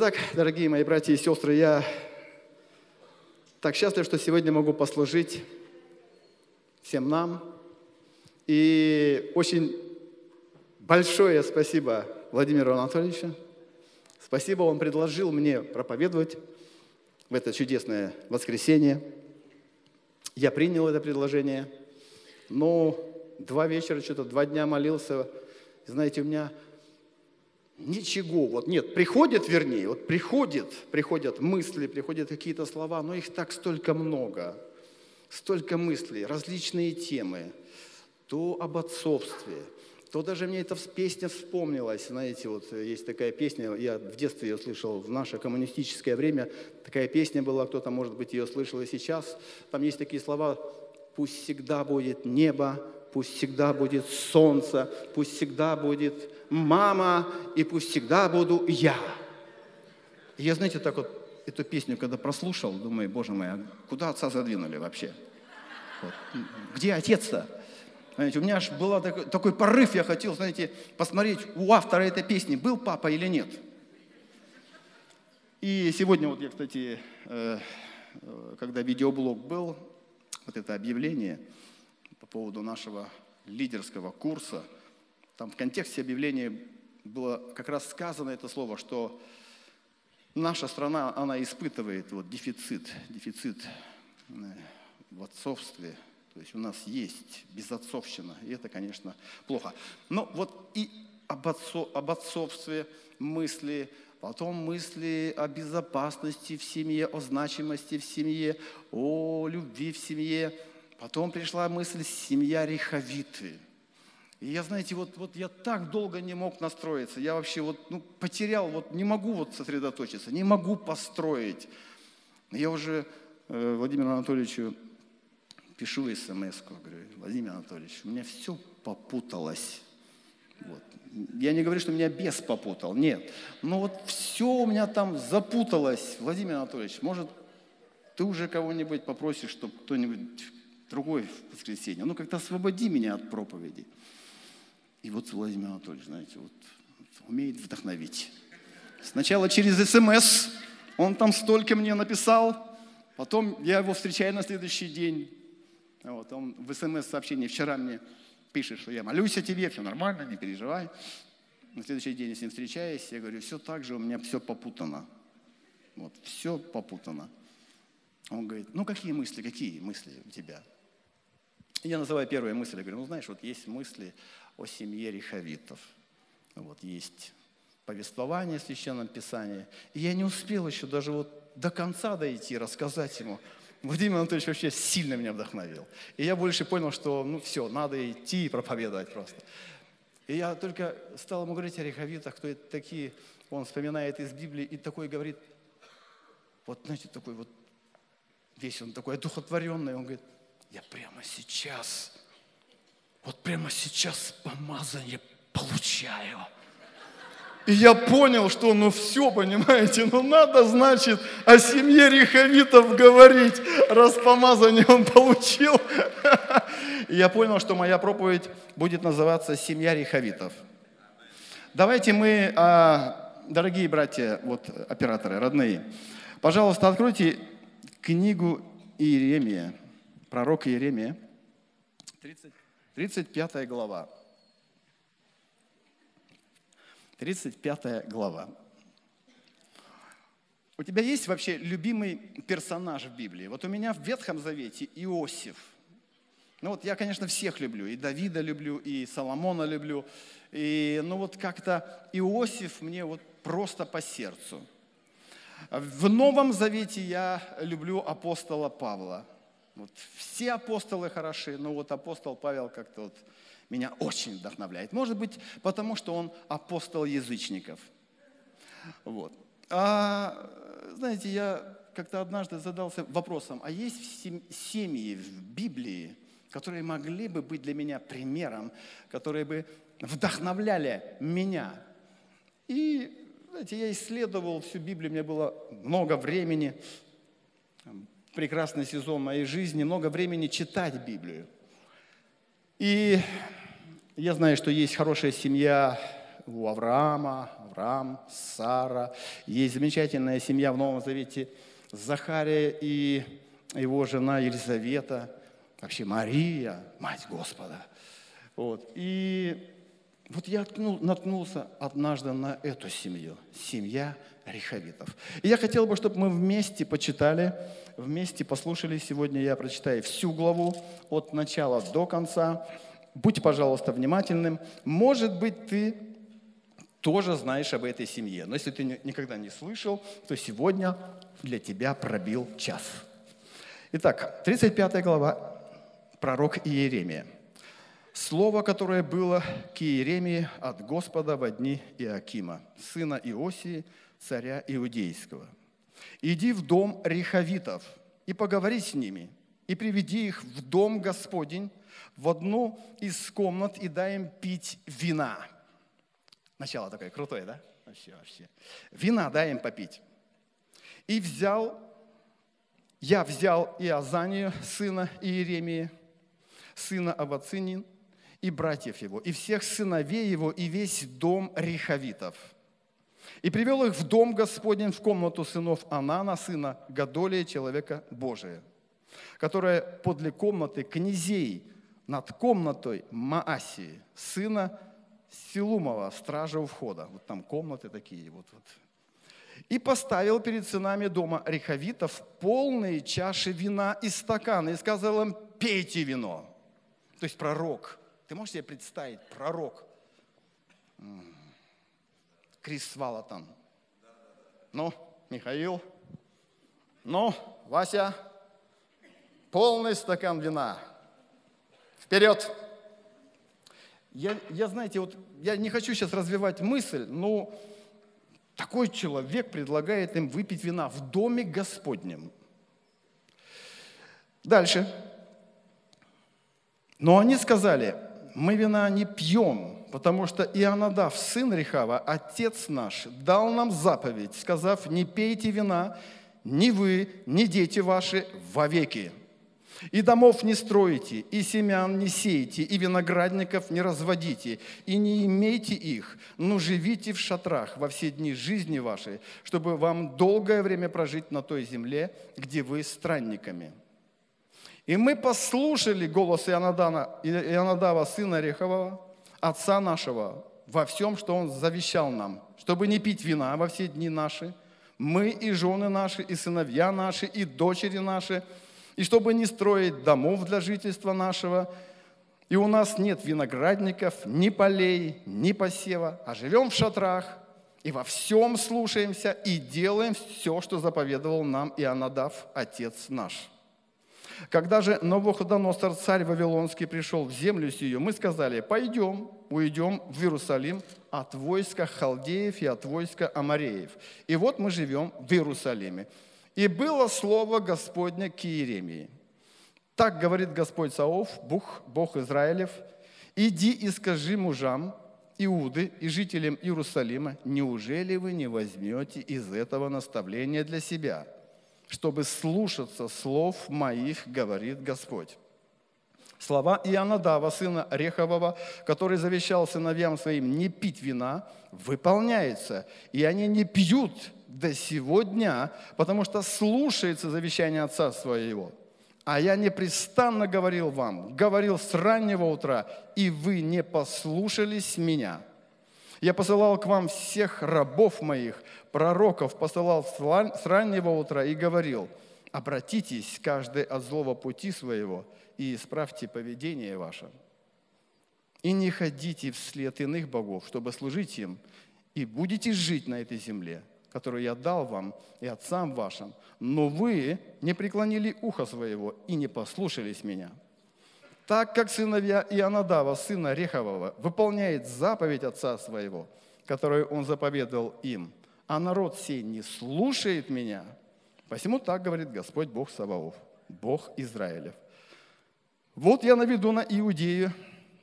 Итак, дорогие мои братья и сестры, я так счастлив, что сегодня могу послужить всем нам. И очень большое спасибо Владимиру Анатольевичу. Спасибо, он предложил мне проповедовать в это чудесное воскресенье. Я принял это предложение, но два вечера, что-то два дня молился. Знаете, у меня ничего, вот нет, приходят, вернее, вот приходят, приходят мысли, приходят какие-то слова, но их так столько много, столько мыслей, различные темы, то об отцовстве, то даже мне эта песня вспомнилась, знаете, вот есть такая песня, я в детстве ее слышал, в наше коммунистическое время такая песня была, кто-то, может быть, ее слышал и сейчас, там есть такие слова «Пусть всегда будет небо, пусть всегда будет солнце, пусть всегда будет мама, и пусть всегда буду я. И я, знаете, так вот эту песню, когда прослушал, думаю, боже мой, а куда отца задвинули вообще? Вот. Где отец-то? Знаете, у меня аж был такой, такой порыв, я хотел, знаете, посмотреть, у автора этой песни был папа или нет. И сегодня вот я, кстати, э, когда видеоблог был, вот это объявление – по поводу нашего лидерского курса. Там в контексте объявления было как раз сказано это слово, что наша страна, она испытывает вот дефицит, дефицит э, в отцовстве. То есть у нас есть безотцовщина, и это, конечно, плохо. Но вот и об, отцо, об отцовстве мысли, потом мысли о безопасности в семье, о значимости в семье, о любви в семье – Потом пришла мысль «семья Риховиты». И я, знаете, вот, вот я так долго не мог настроиться. Я вообще вот, ну, потерял, вот не могу вот сосредоточиться, не могу построить. Я уже э, Владимиру Анатольевичу пишу смс говорю, Владимир Анатольевич, у меня все попуталось. Вот. Я не говорю, что меня бес попутал, нет. Но вот все у меня там запуталось. Владимир Анатольевич, может, ты уже кого-нибудь попросишь, чтобы кто-нибудь другой в воскресенье. Ну, как-то освободи меня от проповеди. И вот Владимир Анатольевич, знаете, вот умеет вдохновить. Сначала через СМС, он там столько мне написал, потом я его встречаю на следующий день. Вот, он в СМС-сообщении вчера мне пишет, что я молюсь о тебе, все нормально, не переживай. На следующий день я с ним встречаюсь, я говорю, все так же, у меня все попутано. Вот, все попутано. Он говорит, ну какие мысли, какие мысли у тебя? Я называю первые мысли, я говорю, ну знаешь, вот есть мысли о семье риховитов, вот есть повествование в Священном Писании. И я не успел еще даже вот до конца дойти, рассказать ему. Владимир Анатольевич вообще сильно меня вдохновил. И я больше понял, что ну все, надо идти и проповедовать просто. И я только стал ему говорить о риховитах, кто это такие. Он вспоминает из Библии и такой говорит, вот знаете, такой вот весь он такой одухотворенный, он говорит, я прямо сейчас, вот прямо сейчас помазание получаю. И я понял, что ну все, понимаете, ну надо, значит, о семье Риховитов говорить, раз помазание он получил. И я понял, что моя проповедь будет называться «Семья Риховитов». Давайте мы, а, дорогие братья, вот операторы, родные, пожалуйста, откройте книгу Иеремия пророк Иеремия, 30, 35 глава. 35 глава. У тебя есть вообще любимый персонаж в Библии? Вот у меня в Ветхом Завете Иосиф. Ну вот я, конечно, всех люблю. И Давида люблю, и Соломона люблю. И, ну вот как-то Иосиф мне вот просто по сердцу. В Новом Завете я люблю апостола Павла. Вот все апостолы хороши, но вот апостол Павел как-то вот меня очень вдохновляет. Может быть, потому что он апостол язычников. Вот. А, знаете, я как-то однажды задался вопросом, а есть семьи в Библии, которые могли бы быть для меня примером, которые бы вдохновляли меня? И, знаете, я исследовал всю Библию, у меня было много времени, прекрасный сезон моей жизни, много времени читать Библию. И я знаю, что есть хорошая семья у Авраама, Авраам, Сара. Есть замечательная семья в Новом Завете Захария и его жена Елизавета, вообще Мария, мать Господа. Вот. И вот я наткнулся однажды на эту семью, семья Риховитов. И я хотел бы, чтобы мы вместе почитали, вместе послушали. Сегодня я прочитаю всю главу от начала до конца. Будьте, пожалуйста, внимательным. Может быть, ты тоже знаешь об этой семье. Но если ты никогда не слышал, то сегодня для тебя пробил час. Итак, 35 глава, пророк Иеремия – Слово, которое было к Иеремии от Господа во дни Иакима, сына Иосии, царя Иудейского. «Иди в дом рехавитов и поговори с ними, и приведи их в дом Господень, в одну из комнат, и дай им пить вина». Начало такое крутое, да? Вообще, вообще. Вина дай им попить. И взял, я взял Иозанию, сына Иеремии, сына Авацинин, и братьев его, и всех сыновей его, и весь дом Риховитов. И привел их в дом Господень, в комнату сынов Анана, сына Гадолия, человека Божия, которая подле комнаты князей над комнатой Маасии, сына Силумова, стража у входа. Вот там комнаты такие вот. вот. И поставил перед сынами дома Риховитов полные чаши вина и стаканы, и сказал им, пейте вино. То есть пророк – ты можешь себе представить, пророк, Крис Свалатан. Ну, Михаил, ну, Вася, полный стакан вина. Вперед! Я, я, знаете, вот я не хочу сейчас развивать мысль, но такой человек предлагает им выпить вина в доме Господнем. Дальше. Но они сказали, мы вина не пьем, потому что Ионадав, сын Рехава, отец наш, дал нам заповедь, сказав, не пейте вина, ни вы, ни дети ваши вовеки. И домов не строите, и семян не сейте, и виноградников не разводите, и не имейте их, но живите в шатрах во все дни жизни вашей, чтобы вам долгое время прожить на той земле, где вы странниками. И мы послушали голос Ионадана, Ионадава, сына Рехового, отца нашего, во всем, что он завещал нам, чтобы не пить вина во все дни наши, мы и жены наши, и сыновья наши, и дочери наши, и чтобы не строить домов для жительства нашего, и у нас нет виноградников, ни полей, ни посева, а живем в шатрах, и во всем слушаемся, и делаем все, что заповедовал нам Ионадав, отец наш». Когда же Навуходоносор, царь Вавилонский, пришел в землю сию, мы сказали, пойдем, уйдем в Иерусалим от войска халдеев и от войска амареев. И вот мы живем в Иерусалиме. И было слово Господне к Иеремии. Так говорит Господь Саов, Бог, Бог Израилев, иди и скажи мужам, Иуды и жителям Иерусалима, неужели вы не возьмете из этого наставления для себя – чтобы слушаться слов моих, говорит Господь. Слова Ионадава, сына Рехового, который завещал сыновьям своим не пить вина, выполняется. И они не пьют до сего дня, потому что слушается завещание отца своего. А я непрестанно говорил вам, говорил с раннего утра, и вы не послушались меня. Я посылал к вам всех рабов моих, пророков посылал с раннего утра и говорил, обратитесь каждый от злого пути своего и исправьте поведение ваше. И не ходите вслед иных богов, чтобы служить им, и будете жить на этой земле, которую я дал вам и отцам вашим. Но вы не преклонили ухо своего и не послушались меня. Так как сыновья Ионадава, сына Рехового, выполняет заповедь отца своего, которую он заповедовал им – а народ сей не слушает меня. Посему так говорит Господь Бог Саваоф, Бог Израилев. Вот я наведу на Иудею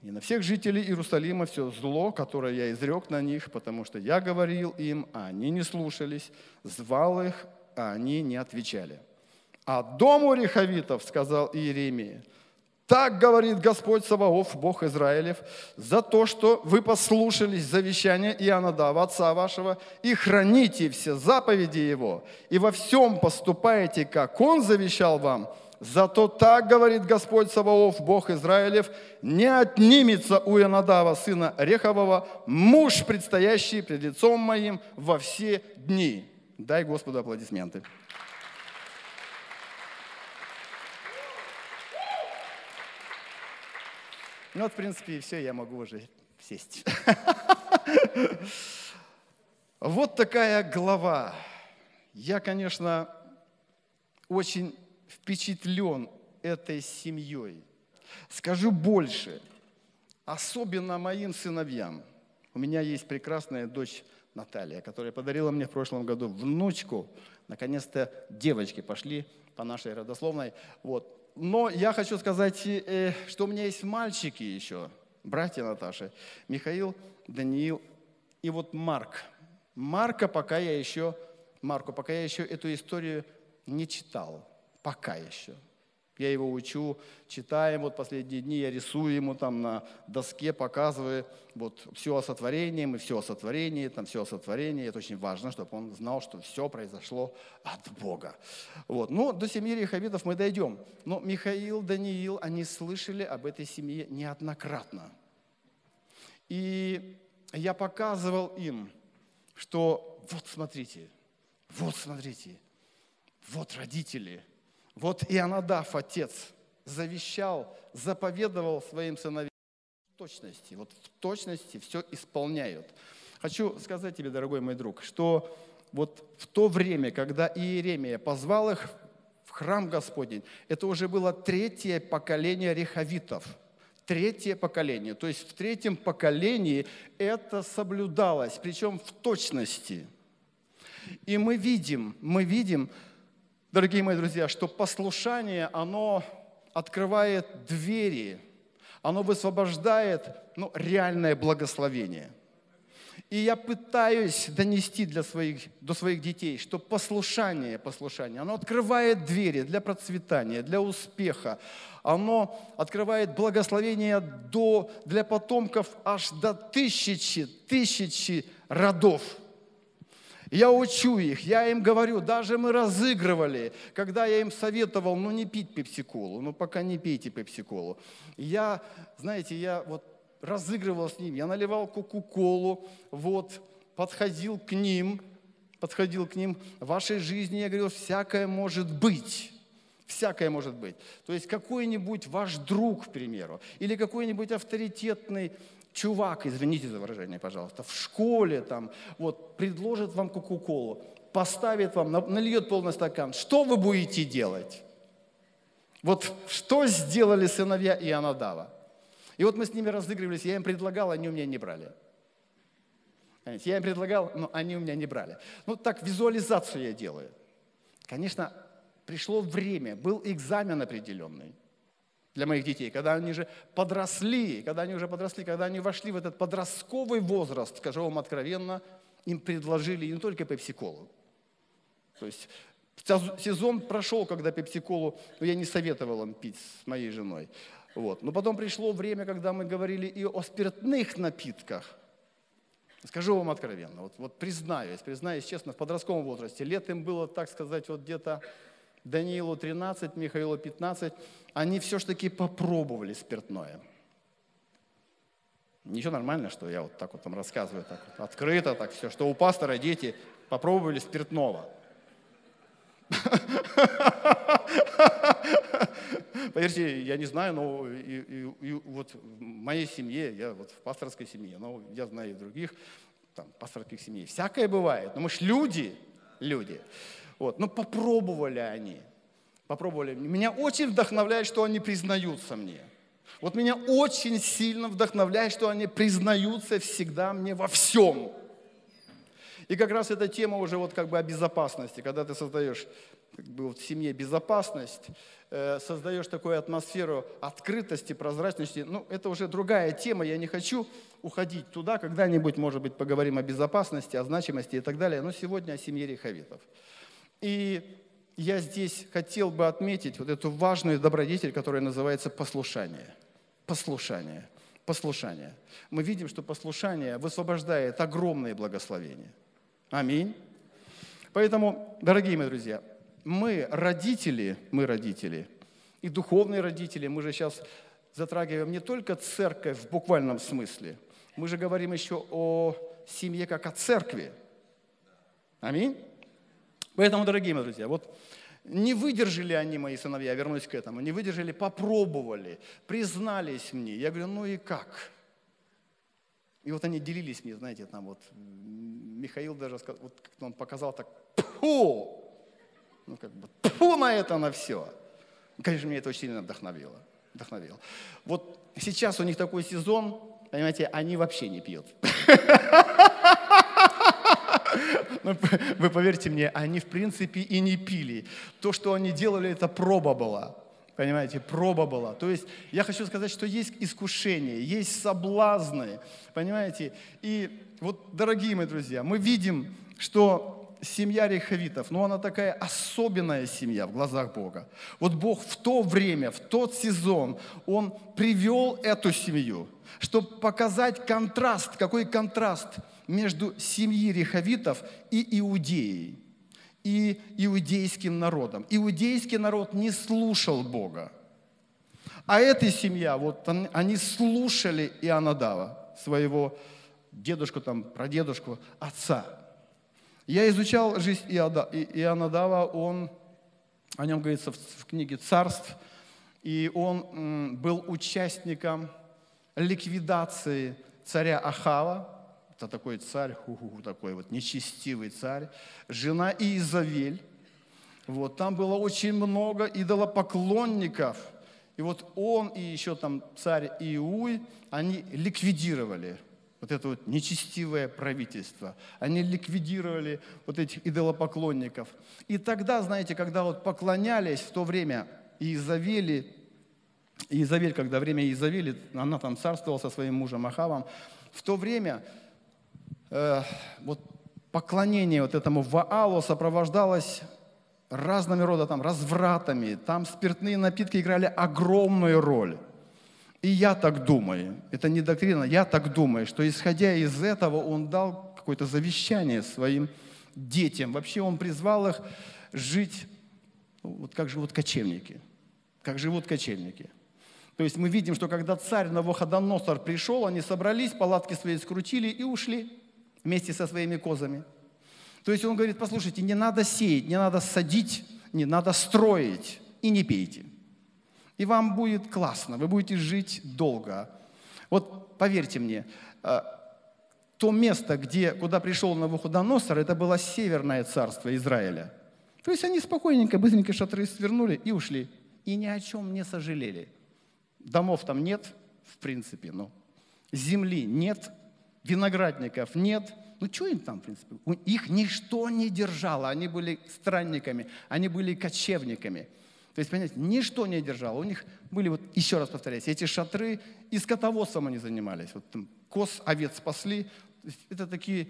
и на всех жителей Иерусалима все зло, которое я изрек на них, потому что я говорил им, а они не слушались, звал их, а они не отвечали. А дому Рехавитов, сказал Иеремия, Так говорит Господь Саваоф, Бог Израилев, за то, что вы послушались завещания Иоаннадава, отца вашего, и храните все заповеди его, и во всем поступаете, как он завещал вам. Зато так говорит Господь Саваоф, Бог Израилев, не отнимется у Ионадава, сына Рехового, муж, предстоящий пред лицом моим во все дни. Дай Господу аплодисменты. Ну вот, в принципе, и все, я могу уже сесть. Вот такая глава. Я, конечно, очень впечатлен этой семьей. Скажу больше, особенно моим сыновьям. У меня есть прекрасная дочь Наталья, которая подарила мне в прошлом году внучку. Наконец-то девочки пошли по нашей родословной. Вот но я хочу сказать, э, что у меня есть мальчики еще, братья Наташи, Михаил, Даниил и вот Марк. Марка пока я еще, Марку, пока я еще эту историю не читал, пока еще. Я его учу, читаем, вот последние дни я рисую ему там на доске, показываю вот все о сотворении, мы все о сотворении, там все о сотворении. Это очень важно, чтобы он знал, что все произошло от Бога. Вот. Ну, до семьи Рехавитов мы дойдем. Но Михаил, Даниил, они слышали об этой семье неоднократно. И я показывал им, что вот смотрите, вот смотрите, вот родители – вот Ионадав, отец, завещал, заповедовал своим сыновьям в точности, вот в точности все исполняют. Хочу сказать тебе, дорогой мой друг, что вот в то время, когда Иеремия позвал их в храм Господень, это уже было третье поколение рехавитов. Третье поколение. То есть в третьем поколении это соблюдалось, причем в точности. И мы видим, мы видим, дорогие мои друзья, что послушание, оно открывает двери, оно высвобождает ну, реальное благословение. И я пытаюсь донести для своих, до своих детей, что послушание, послушание, оно открывает двери для процветания, для успеха. Оно открывает благословение до, для потомков аж до тысячи, тысячи родов – я учу их, я им говорю, даже мы разыгрывали, когда я им советовал, ну не пить пепсиколу, ну пока не пейте пепсиколу. Я, знаете, я вот разыгрывал с ними, я наливал кока-колу, вот, подходил к ним, подходил к ним, в вашей жизни, я говорил, всякое может быть. Всякое может быть. То есть какой-нибудь ваш друг, к примеру, или какой-нибудь авторитетный чувак, извините за выражение, пожалуйста, в школе там, вот, предложит вам кока-колу, поставит вам, нальет полный стакан, что вы будете делать? Вот что сделали сыновья Ионадава? И вот мы с ними разыгрывались, я им предлагал, они у меня не брали. Я им предлагал, но они у меня не брали. Ну так, визуализацию я делаю. Конечно, пришло время, был экзамен определенный для моих детей, когда они же подросли, когда они уже подросли, когда они вошли в этот подростковый возраст, скажу вам откровенно, им предложили не только пепси-колу. То есть сезон прошел, когда пепси-колу, но я не советовал им пить с моей женой. Вот. Но потом пришло время, когда мы говорили и о спиртных напитках. Скажу вам откровенно, вот, вот признаюсь, признаюсь честно, в подростковом возрасте, лет им было, так сказать, вот где-то Даниилу 13, Михаилу 15, они все-таки попробовали спиртное. Ничего нормально, что я вот так вот там рассказываю, так вот открыто, так все, что у пастора дети попробовали спиртного. Поверьте, я не знаю, но и, и, и вот в моей семье, я вот в пасторской семье, но я знаю и других там, пасторских семей. Всякое бывает, но мы же люди, люди. Вот. Но попробовали они. Попробовали. Меня очень вдохновляет, что они признаются мне. Вот меня очень сильно вдохновляет, что они признаются всегда мне во всем. И как раз эта тема уже вот как бы о безопасности, когда ты создаешь как бы вот в семье безопасность, э, создаешь такую атмосферу открытости, прозрачности. Ну, это уже другая тема, я не хочу уходить туда, когда-нибудь, может быть, поговорим о безопасности, о значимости и так далее, но сегодня о семье рехавитов. И я здесь хотел бы отметить вот эту важную добродетель, которая называется послушание. Послушание. Послушание. Мы видим, что послушание высвобождает огромные благословения. Аминь. Поэтому, дорогие мои друзья, мы родители, мы родители, и духовные родители, мы же сейчас затрагиваем не только церковь в буквальном смысле, мы же говорим еще о семье как о церкви. Аминь. Поэтому, дорогие мои друзья, вот не выдержали они, мои сыновья, вернусь к этому, не выдержали, попробовали, признались мне. Я говорю, ну и как? И вот они делились мне, знаете, там вот, Михаил даже сказал, вот он показал так, пфу! Ну как бы, пфу на это, на все. Конечно, меня это очень сильно вдохновило. вдохновило. Вот сейчас у них такой сезон, понимаете, они вообще не пьют. Ну, вы поверьте мне, они в принципе и не пили. То, что они делали, это проба была. Понимаете, проба была. То есть я хочу сказать, что есть искушения, есть соблазны. Понимаете? И вот, дорогие мои друзья, мы видим, что семья рехавитов, ну она такая особенная семья в глазах Бога. Вот Бог в то время, в тот сезон, Он привел эту семью, чтобы показать контраст, какой контраст – между семьей рехавитов и Иудеей, и иудейским народом. Иудейский народ не слушал Бога. А эта семья, вот они слушали Ионадава, своего дедушку, там, прадедушку, отца. Я изучал жизнь Ионадава, он, о нем говорится в книге «Царств», и он был участником ликвидации царя Ахава, это такой царь, ху-ху, такой вот нечестивый царь. Жена Иезавель. Вот, там было очень много идолопоклонников. И вот он и еще там царь Иуй, они ликвидировали вот это вот нечестивое правительство. Они ликвидировали вот этих идолопоклонников. И тогда, знаете, когда вот поклонялись в то время Иезавели, Иезавель, когда время Иезавели, она там царствовала со своим мужем Ахавом, в то время э, вот поклонение вот этому Ваалу сопровождалось разными рода там развратами, там спиртные напитки играли огромную роль. И я так думаю, это не доктрина, я так думаю, что исходя из этого он дал какое-то завещание своим детям. Вообще он призвал их жить, ну, вот как живут кочевники, как живут кочевники. То есть мы видим, что когда царь Навуходоносор пришел, они собрались, палатки свои скрутили и ушли вместе со своими козами. То есть он говорит, послушайте, не надо сеять, не надо садить, не надо строить и не пейте. И вам будет классно, вы будете жить долго. Вот поверьте мне, э, то место, где, куда пришел Навуходоносор, это было северное царство Израиля. То есть они спокойненько, быстренько шатры свернули и ушли. И ни о чем не сожалели. Домов там нет, в принципе, но земли нет, виноградников нет. Ну, что им там, в принципе? Их ничто не держало. Они были странниками, они были кочевниками. То есть, понимаете, ничто не держало. У них были, вот еще раз повторяюсь, эти шатры, и скотоводством они занимались. Вот там коз, овец спасли. Это такие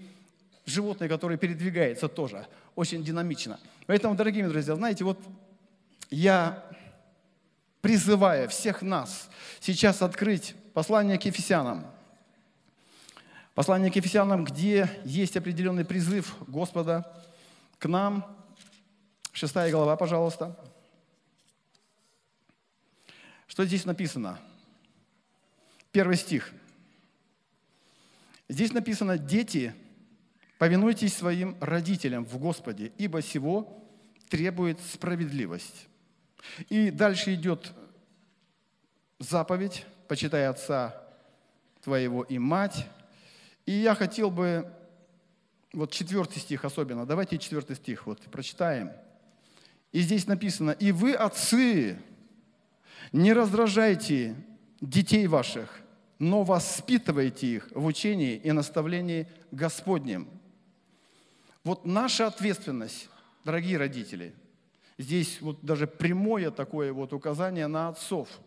животные, которые передвигаются тоже очень динамично. Поэтому, дорогие друзья, знаете, вот я призываю всех нас сейчас открыть послание к Ефесянам – Послание к Ефесянам, где есть определенный призыв Господа к нам. Шестая глава, пожалуйста. Что здесь написано? Первый стих. Здесь написано, дети, повинуйтесь своим родителям в Господе, ибо сего требует справедливость. И дальше идет заповедь, почитай отца твоего и мать, и я хотел бы, вот четвертый стих особенно, давайте четвертый стих вот прочитаем. И здесь написано, «И вы, отцы, не раздражайте детей ваших, но воспитывайте их в учении и наставлении Господнем». Вот наша ответственность, дорогие родители, здесь вот даже прямое такое вот указание на отцов –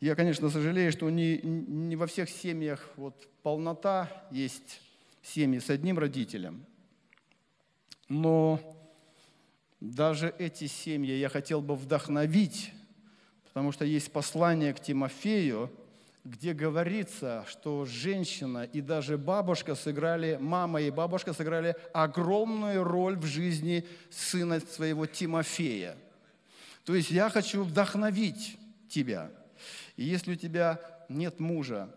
я, конечно, сожалею, что не, не во всех семьях вот полнота, есть семьи с одним родителем. Но даже эти семьи я хотел бы вдохновить, потому что есть послание к Тимофею, где говорится, что женщина и даже бабушка сыграли, мама и бабушка сыграли огромную роль в жизни сына своего Тимофея. То есть я хочу вдохновить тебя. И если у тебя нет мужа,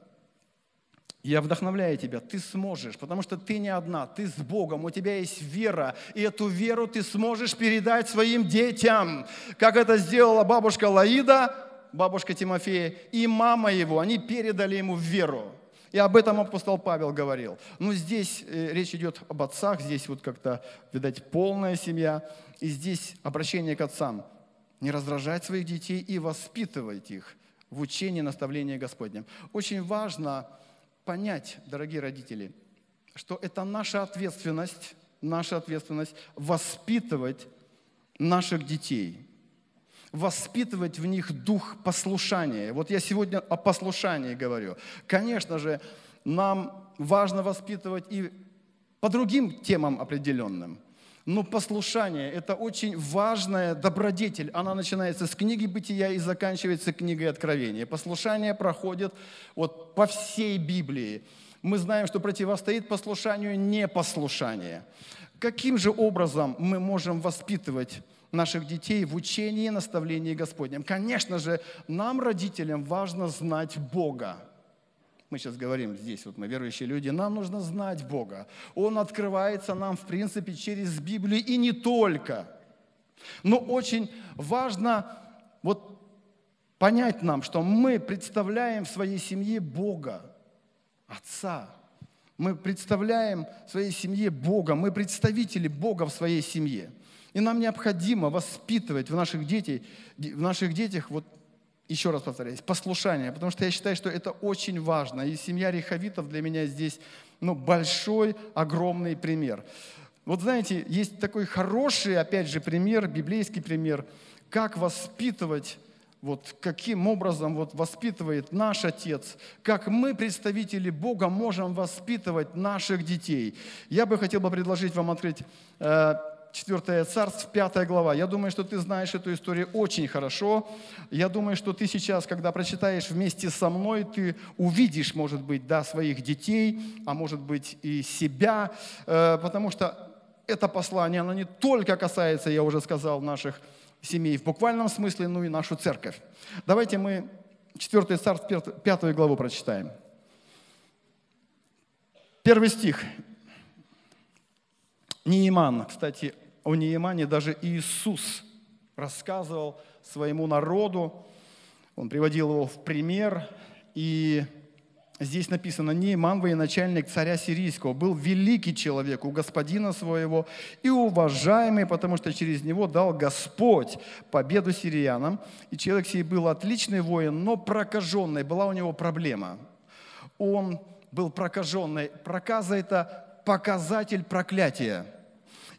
я вдохновляю тебя, ты сможешь, потому что ты не одна, ты с Богом, у тебя есть вера, и эту веру ты сможешь передать своим детям, как это сделала бабушка Лаида, бабушка Тимофея и мама его, они передали ему веру. И об этом апостол Павел говорил. Но здесь э, речь идет об отцах, здесь вот как-то, видать, полная семья. И здесь обращение к отцам. Не раздражать своих детей и воспитывать их в учении наставления Господнем. Очень важно понять, дорогие родители, что это наша ответственность, наша ответственность воспитывать наших детей, воспитывать в них дух послушания. Вот я сегодня о послушании говорю. Конечно же, нам важно воспитывать и по другим темам определенным – но послушание – это очень важная добродетель. Она начинается с книги Бытия и заканчивается книгой Откровения. Послушание проходит вот по всей Библии. Мы знаем, что противостоит послушанию непослушание. Каким же образом мы можем воспитывать наших детей в учении и наставлении Господнем? Конечно же, нам, родителям, важно знать Бога мы сейчас говорим здесь, вот мы верующие люди, нам нужно знать Бога. Он открывается нам, в принципе, через Библию и не только. Но очень важно вот понять нам, что мы представляем в своей семье Бога, Отца. Мы представляем своей семье Бога, мы представители Бога в своей семье. И нам необходимо воспитывать в наших, детей, в наших детях вот еще раз повторяюсь, послушание, потому что я считаю, что это очень важно. И семья Рехавитов для меня здесь ну, большой, огромный пример. Вот знаете, есть такой хороший, опять же, пример, библейский пример, как воспитывать вот каким образом вот воспитывает наш Отец, как мы, представители Бога, можем воспитывать наших детей. Я бы хотел бы предложить вам открыть э, 4 царств, 5 глава. Я думаю, что ты знаешь эту историю очень хорошо. Я думаю, что ты сейчас, когда прочитаешь вместе со мной, ты увидишь, может быть, да, своих детей, а может быть и себя, э, потому что это послание, оно не только касается, я уже сказал, наших семей в буквальном смысле, но и нашу церковь. Давайте мы 4 царств, 5 главу прочитаем. Первый стих. Неиман, кстати, о Неемане даже Иисус рассказывал своему народу, он приводил его в пример, и здесь написано, Нееман, военачальник царя сирийского, был великий человек у господина своего и уважаемый, потому что через него дал Господь победу сириянам. И человек сей был отличный воин, но прокаженный, была у него проблема. Он был прокаженный. Проказа – это показатель проклятия.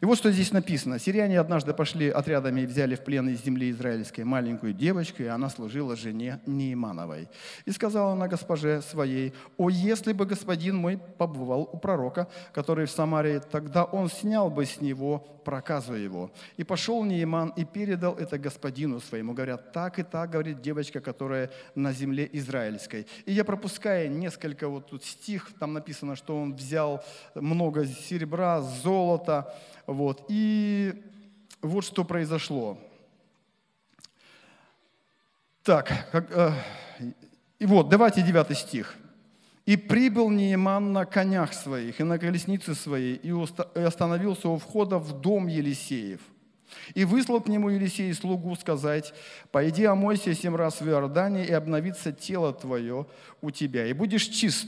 И вот что здесь написано. Сирияне однажды пошли отрядами и взяли в плен из земли израильской маленькую девочку, и она служила жене Неимановой. И сказала она госпоже своей, «О, если бы господин мой побывал у пророка, который в Самарии, тогда он снял бы с него проказу его». И пошел Неиман и передал это господину своему. Говорят, так и так, говорит девочка, которая на земле израильской. И я пропускаю несколько вот тут стих, там написано, что он взял много серебра, золота, вот. И вот что произошло. Так, как, э, и вот, давайте девятый стих. «И прибыл Нееман на конях своих и на колеснице своей, и остановился у входа в дом Елисеев. И выслал к нему Елисей слугу сказать, «Пойди омойся семь раз в Иордане, и обновится тело твое у тебя, и будешь чист».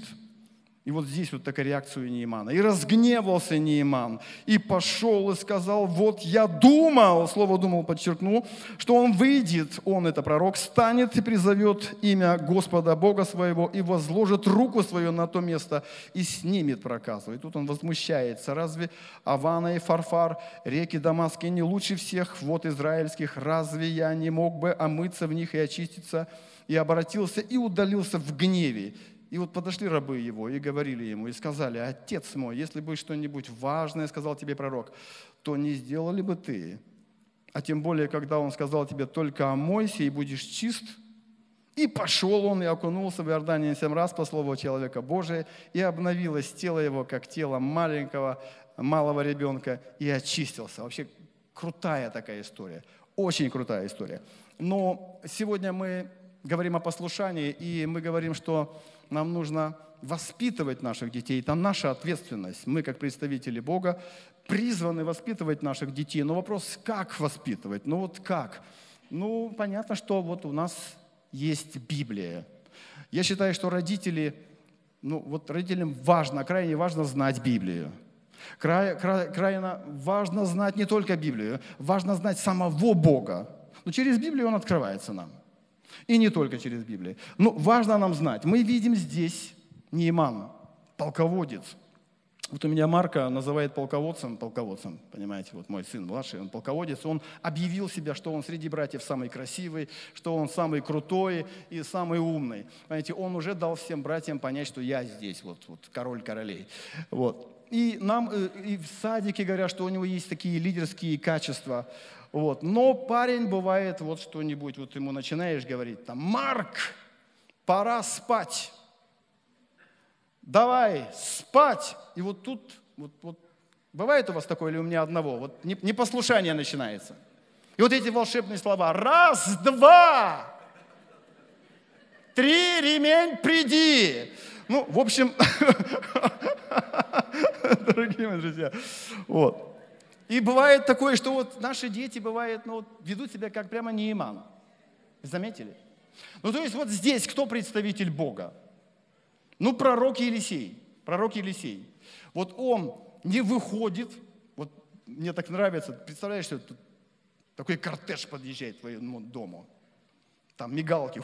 И вот здесь вот такая реакция у Неймана. И разгневался Нейман, и пошел и сказал, вот я думал, слово думал подчеркну, что он выйдет, он это пророк, станет и призовет имя Господа Бога своего и возложит руку свою на то место и снимет проказу. И тут он возмущается, разве Авана и Фарфар, реки Дамасские не лучше всех вот израильских, разве я не мог бы омыться в них и очиститься? И обратился и удалился в гневе и вот подошли рабы его и говорили ему, и сказали, отец мой, если бы что-нибудь важное сказал тебе пророк, то не сделали бы ты, а тем более, когда он сказал тебе, только омойся и будешь чист, и пошел он и окунулся в Иордании семь раз по слову человека Божия, и обновилось тело его, как тело маленького, малого ребенка, и очистился. Вообще крутая такая история, очень крутая история. Но сегодня мы говорим о послушании, и мы говорим, что нам нужно воспитывать наших детей. Это наша ответственность. Мы, как представители Бога, призваны воспитывать наших детей. Но вопрос, как воспитывать? Ну вот как? Ну, понятно, что вот у нас есть Библия. Я считаю, что родители, ну вот родителям важно, крайне важно знать Библию. Край, край, крайне важно знать не только Библию, важно знать самого Бога. Но через Библию Он открывается нам. И не только через Библию. Но важно нам знать. Мы видим здесь Нейман, полководец. Вот у меня Марка называет полководцем, полководцем, понимаете, вот мой сын младший, он полководец, он объявил себя, что он среди братьев самый красивый, что он самый крутой и самый умный. Понимаете, он уже дал всем братьям понять, что я здесь, вот, вот король королей. Вот. И нам э, и в садике говорят, что у него есть такие лидерские качества. Вот. Но парень бывает вот что-нибудь, вот ему начинаешь говорить, там, Марк, пора спать давай спать. И вот тут, вот, вот, бывает у вас такое или у меня одного, вот непослушание начинается. И вот эти волшебные слова, раз, два, три, ремень, приди. Ну, в общем, дорогие мои друзья, вот. И бывает такое, что вот наши дети, бывает, ну, вот, ведут себя как прямо неиман. Заметили? Ну, то есть вот здесь кто представитель Бога? Ну, пророк Елисей, пророк Елисей. Вот он не выходит, вот мне так нравится, представляешь, что тут такой кортеж подъезжает к твоему дому. Там мигалки,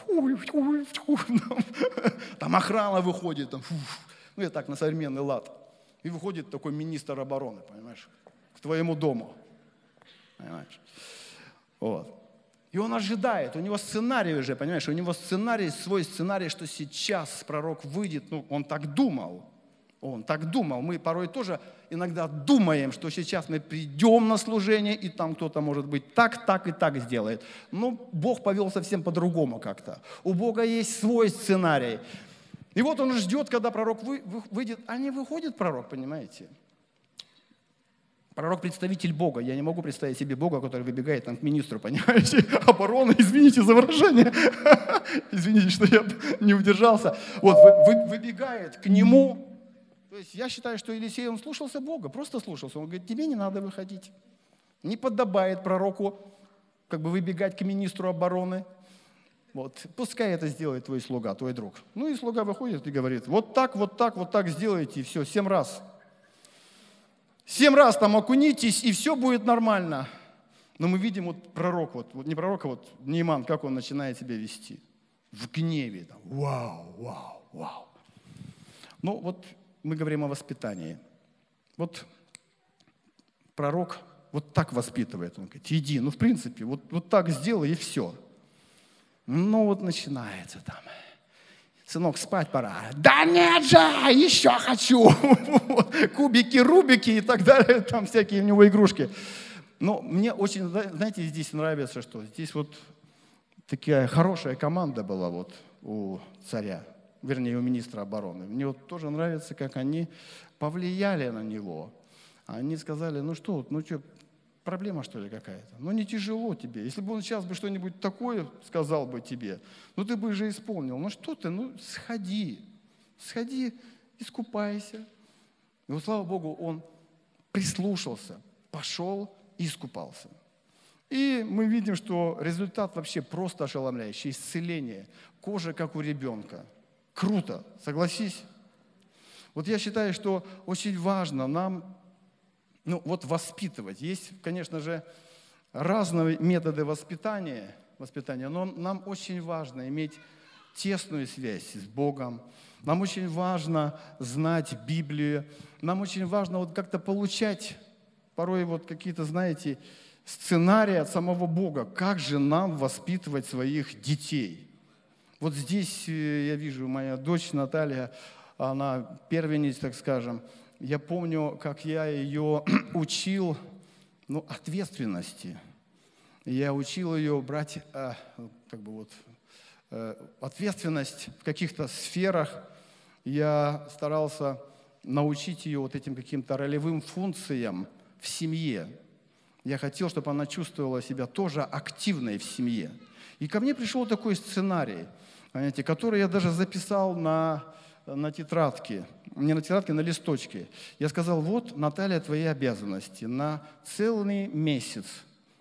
там охрана выходит, там, ну я так на современный лад. И выходит такой министр обороны, понимаешь, твоему дому. Понимаешь? Вот. И он ожидает, у него сценарий уже, понимаешь, у него сценарий, свой сценарий, что сейчас пророк выйдет, ну, он так думал, он так думал. Мы порой тоже иногда думаем, что сейчас мы придем на служение, и там кто-то, может быть, так, так и так сделает. Но Бог повел совсем по-другому как-то. У Бога есть свой сценарий. И вот он ждет, когда пророк выйдет, а не выходит пророк, понимаете? Пророк – представитель Бога. Я не могу представить себе Бога, который выбегает там, к министру, понимаете, обороны. Извините за выражение. Извините, что я не удержался. Вот, вы, выбегает к нему. То есть я считаю, что Елисей, он слушался Бога, просто слушался. Он говорит, тебе не надо выходить. Не подобает пророку как бы выбегать к министру обороны. Вот, пускай это сделает твой слуга, твой друг. Ну и слуга выходит и говорит, вот так, вот так, вот так сделайте, и все, семь раз. Семь раз там окунитесь, и все будет нормально. Но мы видим вот пророк, вот, вот не пророк, а вот Нейман, как он начинает себя вести. В гневе. Там, вау, вау, вау. Ну вот мы говорим о воспитании. Вот пророк вот так воспитывает. Он говорит, иди, ну в принципе, вот, вот так сделай и все. Ну вот начинается там сынок, спать пора. Да нет же, еще хочу. Кубики, рубики и так далее, там всякие у него игрушки. Но мне очень, знаете, здесь нравится, что здесь вот такая хорошая команда была вот у царя, вернее, у министра обороны. Мне вот тоже нравится, как они повлияли на него. Они сказали, ну что, ну что, Проблема, что ли, какая-то? Ну, не тяжело тебе. Если бы он сейчас бы что-нибудь такое сказал бы тебе, ну, ты бы же исполнил. Ну, что ты? Ну, сходи. Сходи, искупайся. И вот, слава Богу, он прислушался, пошел и искупался. И мы видим, что результат вообще просто ошеломляющий. Исцеление. Кожа, как у ребенка. Круто, согласись? Вот я считаю, что очень важно нам ну, вот воспитывать. Есть, конечно же, разные методы воспитания, воспитания, но нам очень важно иметь тесную связь с Богом. Нам очень важно знать Библию. Нам очень важно вот как-то получать порой вот какие-то, знаете, сценарии от самого Бога. Как же нам воспитывать своих детей? Вот здесь э, я вижу, моя дочь Наталья, она первенец, так скажем, я помню, как я ее учил ну, ответственности. Я учил ее брать э, как бы вот, э, ответственность в каких-то сферах. Я старался научить ее вот этим каким-то ролевым функциям в семье. Я хотел, чтобы она чувствовала себя тоже активной в семье. И ко мне пришел такой сценарий, понимаете, который я даже записал на, на тетрадке, не на тетрадке, на листочке. Я сказал, вот, Наталья, твои обязанности на целый месяц –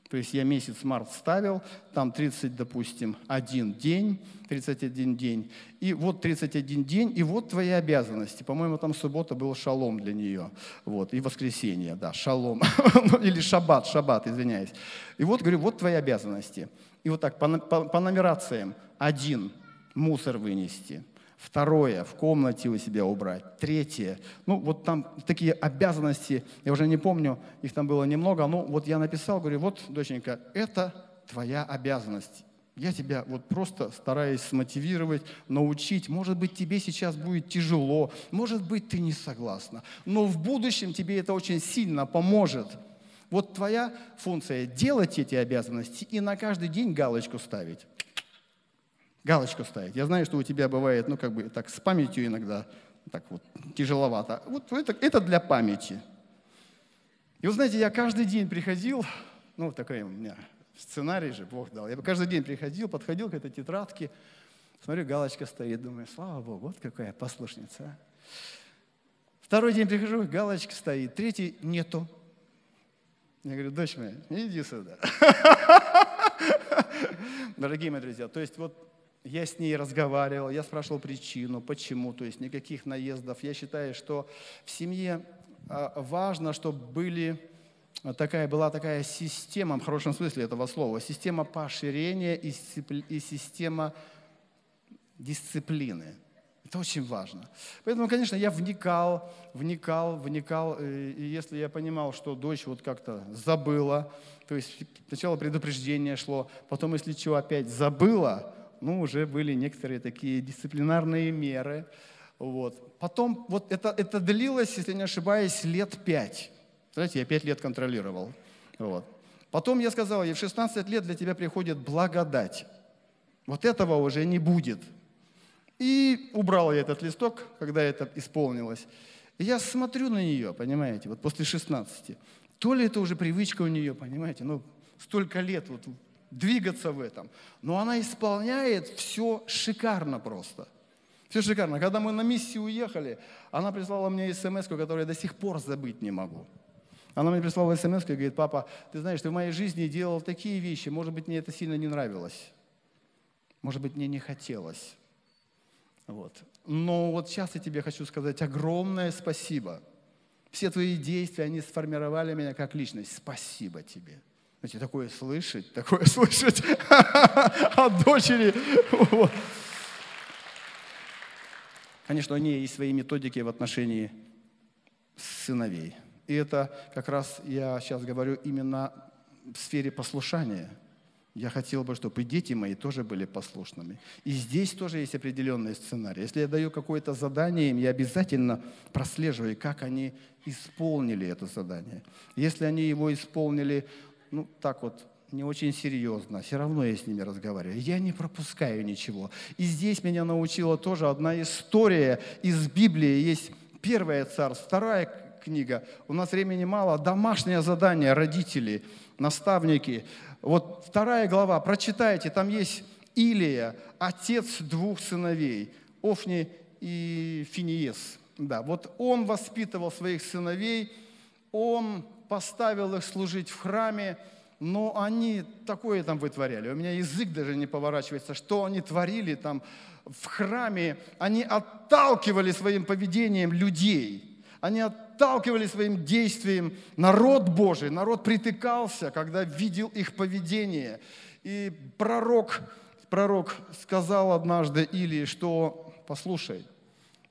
то есть я месяц март ставил, там 30, допустим, один день, 31 день. И вот 31 день, и вот твои обязанности. По-моему, там суббота был шалом для нее. Вот, и воскресенье, да, шалом. Или шаббат, шаббат, извиняюсь. И вот, говорю, вот твои обязанности. И вот так по, по, по нумерациям. Один, мусор вынести. Второе, в комнате у себя убрать. Третье, ну вот там такие обязанности, я уже не помню, их там было немного, но вот я написал, говорю, вот, доченька, это твоя обязанность. Я тебя вот просто стараюсь смотивировать, научить. Может быть, тебе сейчас будет тяжело, может быть, ты не согласна, но в будущем тебе это очень сильно поможет. Вот твоя функция – делать эти обязанности и на каждый день галочку ставить галочку ставить. Я знаю, что у тебя бывает, ну, как бы так с памятью иногда так вот тяжеловато. Вот это, это для памяти. И вы знаете, я каждый день приходил, ну, такой у меня сценарий же Бог дал. Я каждый день приходил, подходил к этой тетрадке, смотрю, галочка стоит, думаю, слава Богу, вот какая послушница. А». Второй день прихожу, галочка стоит, третий нету. Я говорю, дочь моя, иди сюда. Дорогие мои друзья, то есть вот я с ней разговаривал, я спрашивал причину, почему, то есть никаких наездов. Я считаю, что в семье а, важно, чтобы были, а, такая, была такая система, в хорошем смысле этого слова, система поощрения и, и система дисциплины. Это очень важно. Поэтому, конечно, я вникал, вникал, вникал. Э, и если я понимал, что дочь вот как-то забыла, то есть сначала предупреждение шло, потом, если что, опять забыла, ну, уже были некоторые такие дисциплинарные меры. Вот. Потом вот это, это длилось, если не ошибаюсь, лет пять. Знаете, я пять лет контролировал. Вот. Потом я сказал, и в 16 лет для тебя приходит благодать. Вот этого уже не будет. И убрал я этот листок, когда это исполнилось. И я смотрю на нее, понимаете, вот после 16. То ли это уже привычка у нее, понимаете, ну, столько лет вот двигаться в этом. Но она исполняет все шикарно просто. Все шикарно. Когда мы на миссию уехали, она прислала мне смс, которую я до сих пор забыть не могу. Она мне прислала смс и говорит, папа, ты знаешь, ты в моей жизни делал такие вещи, может быть, мне это сильно не нравилось. Может быть, мне не хотелось. Вот. Но вот сейчас я тебе хочу сказать огромное спасибо. Все твои действия, они сформировали меня как личность. Спасибо тебе. Знаете, такое слышать, такое слышать от дочери. Конечно, у нее есть свои методики в отношении сыновей. И это как раз я сейчас говорю именно в сфере послушания. Я хотел бы, чтобы дети мои тоже были послушными. И здесь тоже есть определенный сценарий. Если я даю какое-то задание им, я обязательно прослеживаю, как они исполнили это задание. Если они его исполнили ну, так вот, не очень серьезно, все равно я с ними разговариваю. Я не пропускаю ничего. И здесь меня научила тоже одна история из Библии. Есть первая царство, вторая книга. У нас времени мало. Домашнее задание родителей, наставники. Вот вторая глава, прочитайте, там есть Илия, отец двух сыновей, Офни и Финиес. Да, вот он воспитывал своих сыновей, он поставил их служить в храме, но они такое там вытворяли. У меня язык даже не поворачивается, что они творили там в храме. Они отталкивали своим поведением людей. Они отталкивали своим действием народ Божий. Народ притыкался, когда видел их поведение. И пророк, пророк сказал однажды Или, что послушай,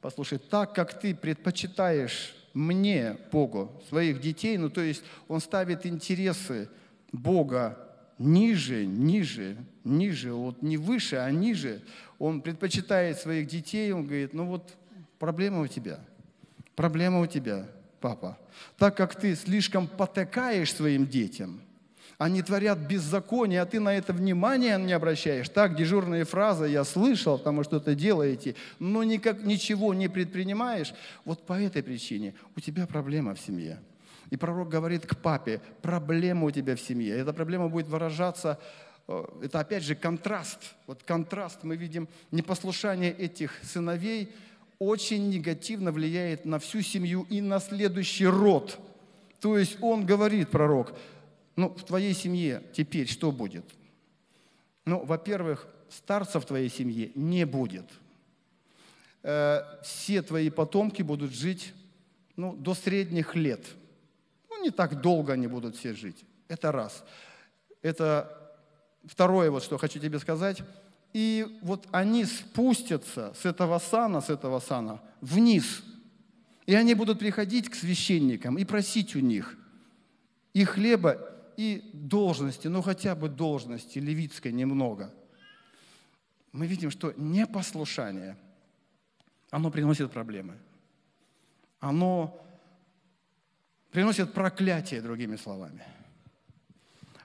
послушай, так как ты предпочитаешь мне, Богу, своих детей, ну то есть он ставит интересы Бога ниже, ниже, ниже, вот не выше, а ниже. Он предпочитает своих детей, он говорит, ну вот проблема у тебя, проблема у тебя, папа. Так как ты слишком потакаешь своим детям, Они творят беззаконие, а ты на это внимание не обращаешь. Так, дежурные фразы я слышал, потому что это делаете, но никак, ничего не предпринимаешь. Вот по этой причине у тебя проблема в семье. И пророк говорит к папе, проблема у тебя в семье. Эта проблема будет выражаться, э, это опять же контраст. Вот контраст мы видим, непослушание этих сыновей очень негативно влияет на всю семью и на следующий род. То есть он говорит, пророк, ну, в твоей семье теперь что будет? Ну, во-первых, старца в твоей семье не будет. Э, все твои потомки будут жить ну, до средних лет – ну, не так долго они будут все жить. Это раз. Это второе, вот что хочу тебе сказать. И вот они спустятся с этого сана, с этого сана вниз. И они будут приходить к священникам и просить у них и хлеба, и должности, ну хотя бы должности левитской немного. Мы видим, что непослушание, оно приносит проблемы. Оно приносит проклятие, другими словами.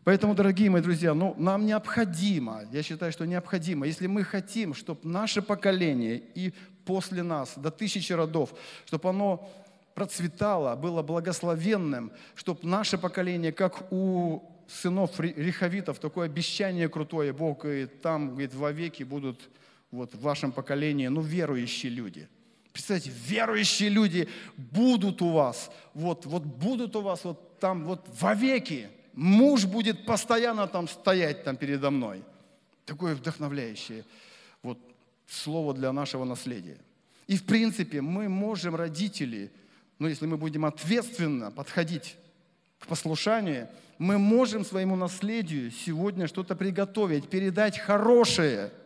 Поэтому, дорогие мои друзья, ну, нам необходимо, я считаю, что необходимо, если мы хотим, чтобы наше поколение и после нас, до тысячи родов, чтобы оно процветало, было благословенным, чтобы наше поколение, как у сынов рехавитов, такое обещание крутое, Бог говорит, там, говорит, вовеки будут вот в вашем поколении, ну, верующие люди – Представьте, верующие люди будут у вас, вот, вот будут у вас вот там вот вовеки. Муж будет постоянно там стоять там передо мной. Такое вдохновляющее вот слово для нашего наследия. И в принципе мы можем, родители, ну если мы будем ответственно подходить к послушанию, мы можем своему наследию сегодня что-то приготовить, передать хорошее –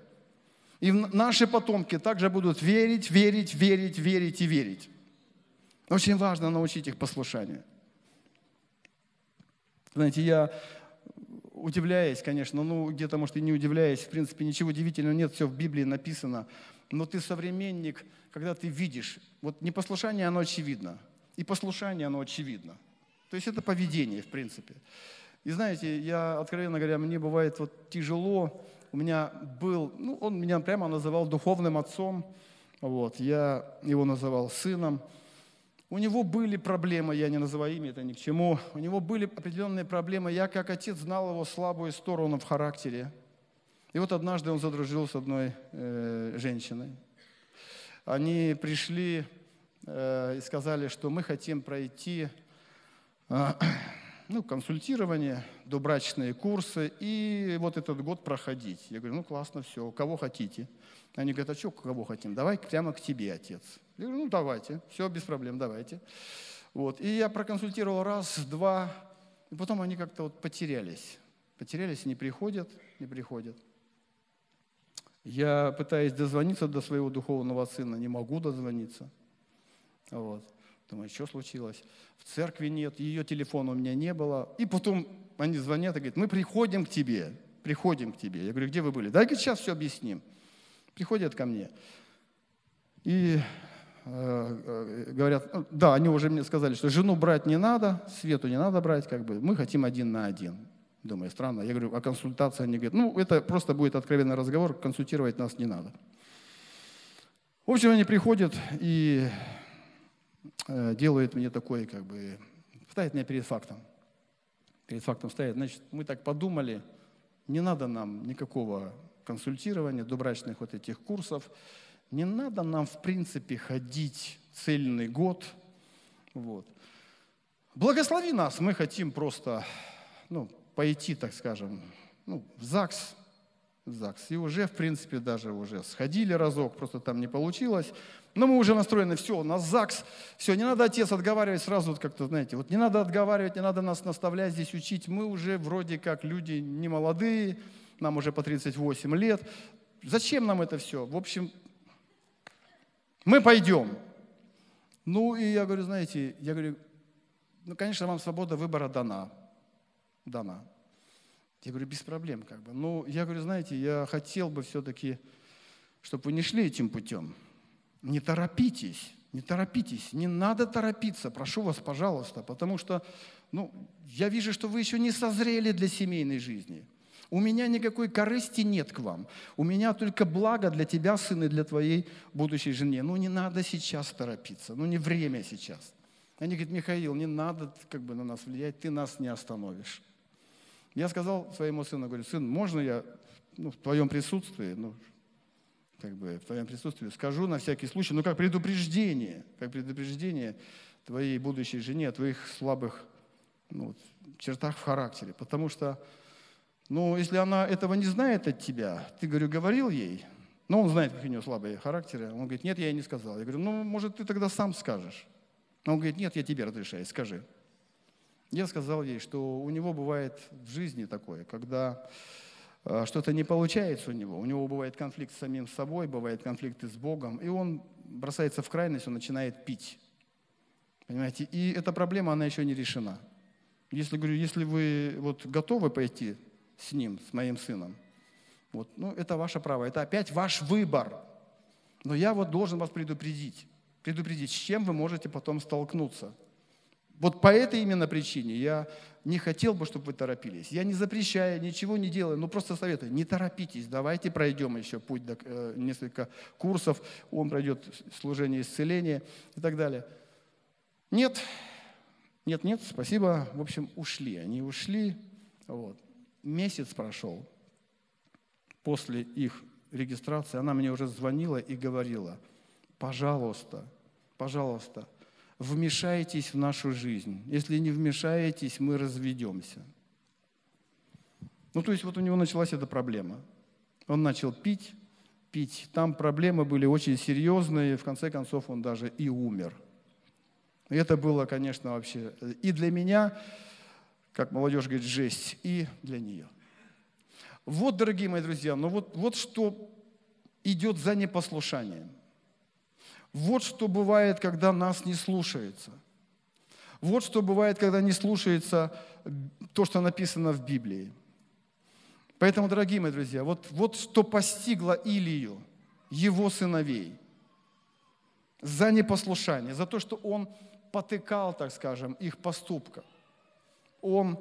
и наши потомки также будут верить, верить, верить, верить и верить. Очень важно научить их послушанию. Знаете, я удивляюсь, конечно, ну где-то, может, и не удивляюсь, в принципе, ничего удивительного нет, все в Библии написано. Но ты современник, когда ты видишь, вот непослушание, оно очевидно, и послушание, оно очевидно. То есть это поведение, в принципе. И знаете, я, откровенно говоря, мне бывает вот тяжело, у меня был, ну, он меня прямо называл духовным отцом, вот, я его называл сыном. У него были проблемы, я не называю имя, это ни к чему. У него были определенные проблемы. Я, как отец, знал его слабую сторону в характере. И вот однажды он задружил с одной э, женщиной. Они пришли э, и сказали, что мы хотим пройти э, ну, консультирование, добрачные курсы и вот этот год проходить. Я говорю, ну классно, все, кого хотите. Они говорят, а что, кого хотим? Давай прямо к тебе, отец. Я говорю, ну давайте, все, без проблем, давайте. Вот. И я проконсультировал раз, два, и потом они как-то вот потерялись. Потерялись, не приходят, не приходят. Я пытаюсь дозвониться до своего духовного сына, не могу дозвониться. Вот. Думаю, что случилось? В церкви нет, ее телефона у меня не было. И потом они звонят и говорят, мы приходим к тебе, приходим к тебе. Я говорю, где вы были? Да, говорит, сейчас все объясним. Приходят ко мне. И э, э, говорят, «Ну, да, они уже мне сказали, что жену брать не надо, Свету не надо брать, как бы, мы хотим один на один. Думаю, странно. Я говорю, а консультация? Они говорят, ну, это просто будет откровенный разговор, консультировать нас не надо. В общем, они приходят, и Э, делает мне такой, как бы, ставит меня перед фактом. Перед фактом ставит. Значит, мы так подумали, не надо нам никакого консультирования, добрачных вот этих курсов. Не надо нам, в принципе, ходить цельный год. Вот. Благослови нас, мы хотим просто ну, пойти, так скажем, ну, в ЗАГС, в ЗАГС. И уже, в принципе, даже уже сходили разок, просто там не получилось. Но мы уже настроены, все, у нас ЗАГС, все, не надо отец отговаривать сразу, вот как-то, знаете, вот не надо отговаривать, не надо нас наставлять здесь учить. Мы уже вроде как люди не молодые, нам уже по 38 лет. Зачем нам это все? В общем, мы пойдем. Ну, и я говорю, знаете, я говорю, ну, конечно, вам свобода выбора дана. Дана. Я говорю, без проблем как бы. Ну, я говорю, знаете, я хотел бы все-таки, чтобы вы не шли этим путем. Не торопитесь, не торопитесь, не надо торопиться, прошу вас, пожалуйста, потому что ну, я вижу, что вы еще не созрели для семейной жизни. У меня никакой корысти нет к вам. У меня только благо для тебя, сын, и для твоей будущей жене. Ну, не надо сейчас торопиться. Ну, не время сейчас. Они говорят, Михаил, не надо как бы на нас влиять, ты нас не остановишь. Я сказал своему сыну, говорю, сын, можно я ну, в твоем присутствии, ну, как бы в твоем присутствии скажу на всякий случай, ну, как предупреждение, как предупреждение твоей будущей жене о твоих слабых ну, чертах в характере. Потому что ну, если она этого не знает от тебя, ты, говорю, говорил ей, но он знает, как у нее слабые характеры. Он говорит, нет, я ей не сказал. Я говорю, ну, может, ты тогда сам скажешь. Он говорит, нет, я тебе разрешаю, скажи. Я сказал ей, что у него бывает в жизни такое, когда э, что-то не получается у него, у него бывает конфликт с самим собой, бывает конфликты с Богом, и он бросается в крайность, он начинает пить. Понимаете? И эта проблема, она еще не решена. Если, говорю, если вы вот готовы пойти с ним, с моим сыном. Вот, ну, это ваше право, это опять ваш выбор. Но я вот должен вас предупредить, предупредить, с чем вы можете потом столкнуться. Вот по этой именно причине я не хотел бы, чтобы вы торопились. Я не запрещаю, ничего не делаю, но просто советую, не торопитесь, давайте пройдем еще путь, до, э, несколько курсов, он пройдет служение исцеления и так далее. Нет, нет, нет, спасибо, в общем, ушли. Они ушли, вот месяц прошел после их регистрации, она мне уже звонила и говорила, пожалуйста, пожалуйста, вмешайтесь в нашу жизнь. Если не вмешаетесь, мы разведемся. Ну, то есть вот у него началась эта проблема. Он начал пить, пить. Там проблемы были очень серьезные, в конце концов он даже и умер. Это было, конечно, вообще и для меня, как молодежь говорит, жесть, и для нее. Вот, дорогие мои друзья, ну вот, вот что идет за непослушанием. Вот что бывает, когда нас не слушается. Вот что бывает, когда не слушается то, что написано в Библии. Поэтому, дорогие мои друзья, вот, вот что постигло Илию, его сыновей, за непослушание, за то, что он потыкал, так скажем, их поступках он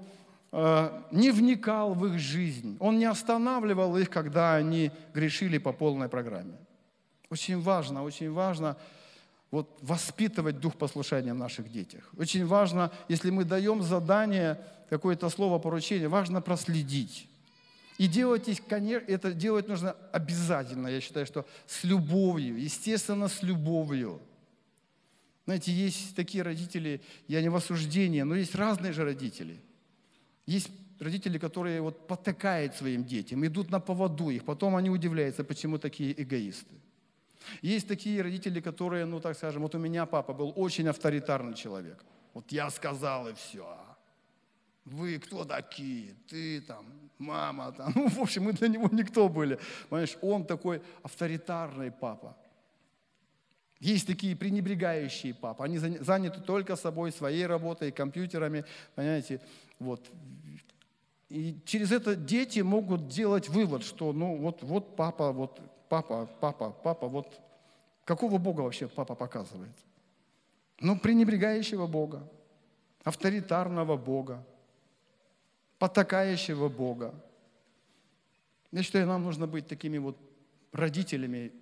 э, не вникал в их жизнь, он не останавливал их, когда они грешили по полной программе. Очень важно, очень важно вот, воспитывать дух послушания в наших детях. Очень важно, если мы даем задание, какое-то слово поручение, важно проследить. И делать это делать нужно обязательно, я считаю, что с любовью, естественно, с любовью. Знаете, есть такие родители, я не в осуждении, но есть разные же родители. Есть родители, которые вот потакают своим детям, идут на поводу их, потом они удивляются, почему такие эгоисты. Есть такие родители, которые, ну так скажем, вот у меня папа был очень авторитарный человек. Вот я сказал и все. Вы кто такие? Ты там, мама там. Ну, в общем, мы для него никто были. Понимаешь, он такой авторитарный папа. Есть такие пренебрегающие папы, они заняты только собой, своей работой, компьютерами, понимаете, вот. И через это дети могут делать вывод, что ну вот, вот папа, вот папа, папа, папа, вот какого Бога вообще папа показывает? Ну, пренебрегающего Бога, авторитарного Бога, потакающего Бога. Я считаю, нам нужно быть такими вот родителями,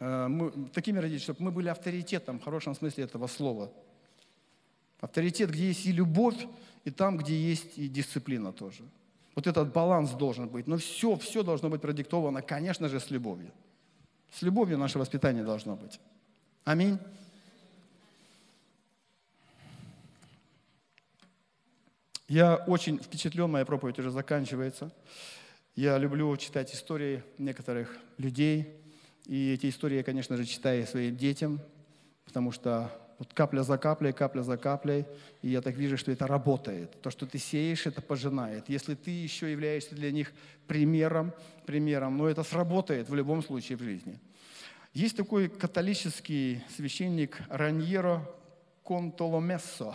Э, мы, такими родителями, чтобы мы были авторитетом в хорошем смысле этого слова. Авторитет, где есть и любовь, и там, где есть и дисциплина тоже. Вот этот баланс должен быть. Но все, все должно быть продиктовано, конечно же, с любовью. С любовью наше воспитание должно быть. Аминь. Я очень впечатлен, моя проповедь уже заканчивается. Я люблю читать истории некоторых людей, и эти истории я, конечно же, читаю своим детям, потому что вот капля за каплей, капля за каплей, и я так вижу, что это работает. То, что ты сеешь, это пожинает. Если ты еще являешься для них примером, примером, но это сработает в любом случае в жизни. Есть такой католический священник Раньеро Контоломессо.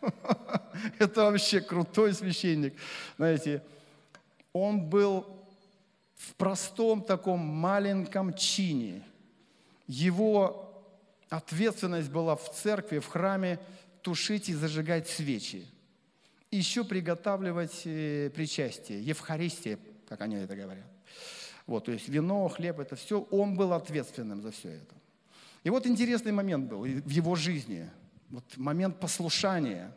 Это вообще крутой священник. Знаете, он был в простом таком маленьком чине. Его ответственность была в церкви, в храме тушить и зажигать свечи. Еще приготавливать э, причастие, Евхаристия, как они это говорят. Вот, то есть вино, хлеб, это все, он был ответственным за все это. И вот интересный момент был в его жизни, вот момент послушания.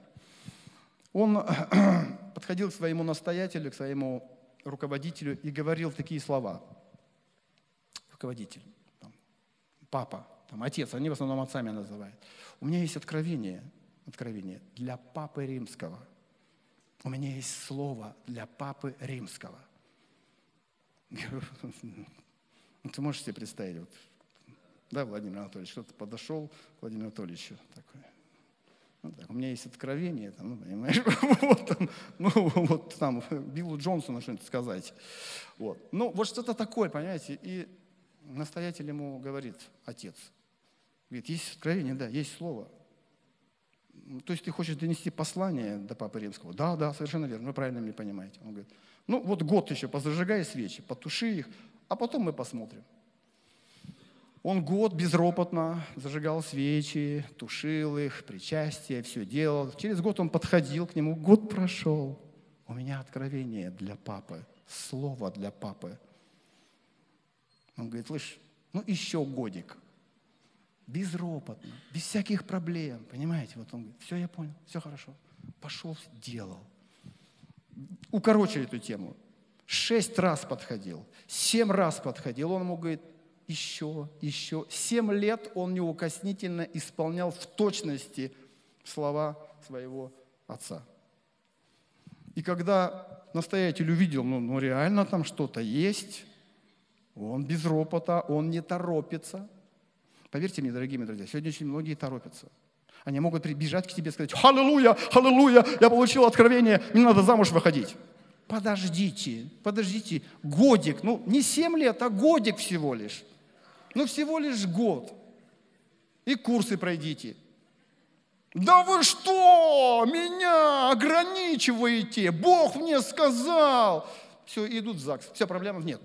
Он подходил к своему настоятелю, к своему руководителю и говорил такие слова. Руководитель, папа, там, отец, они в основном отцами называют. У меня есть откровение, откровение для папы римского. У меня есть слово для папы римского. Ну, ты можешь себе представить, вот, да, Владимир Анатольевич, кто-то подошел к Владимиру Анатольевичу такой. Ну, так, у меня есть откровение, там, ну, понимаешь, вот, там, ну, вот там Биллу Джонсону что-нибудь сказать. Вот. Ну, вот что-то такое, понимаете, и настоятель ему говорит, отец, говорит, есть откровение, да, есть слово. То есть ты хочешь донести послание до Папы Римского? Да, да, совершенно верно, вы правильно меня понимаете. Он говорит, ну вот год еще позажигай свечи, потуши их, а потом мы посмотрим. Он год безропотно зажигал свечи, тушил их, причастие, все делал. Через год он подходил к нему, год прошел. У меня откровение для папы, слово для папы. Он говорит, слышь, ну еще годик. Безропотно, без всяких проблем, понимаете? Вот он говорит, все, я понял, все хорошо. Пошел, делал укорочили эту тему. Шесть раз подходил, семь раз подходил. Он ему говорит, еще, еще. Семь лет он неукоснительно исполнял в точности слова своего отца. И когда настоятель увидел, ну, ну реально там что-то есть, он без ропота, он не торопится. Поверьте мне, дорогие мои друзья, сегодня очень многие торопятся. Они могут прибежать к тебе и сказать, «Аллилуйя, аллилуйя, я получил откровение, мне надо замуж выходить». Подождите, подождите, годик, ну не семь лет, а годик всего лишь. Ну всего лишь год. И курсы пройдите. Да вы что, меня ограничиваете, Бог мне сказал. Все, идут в ЗАГС, все, проблем нет.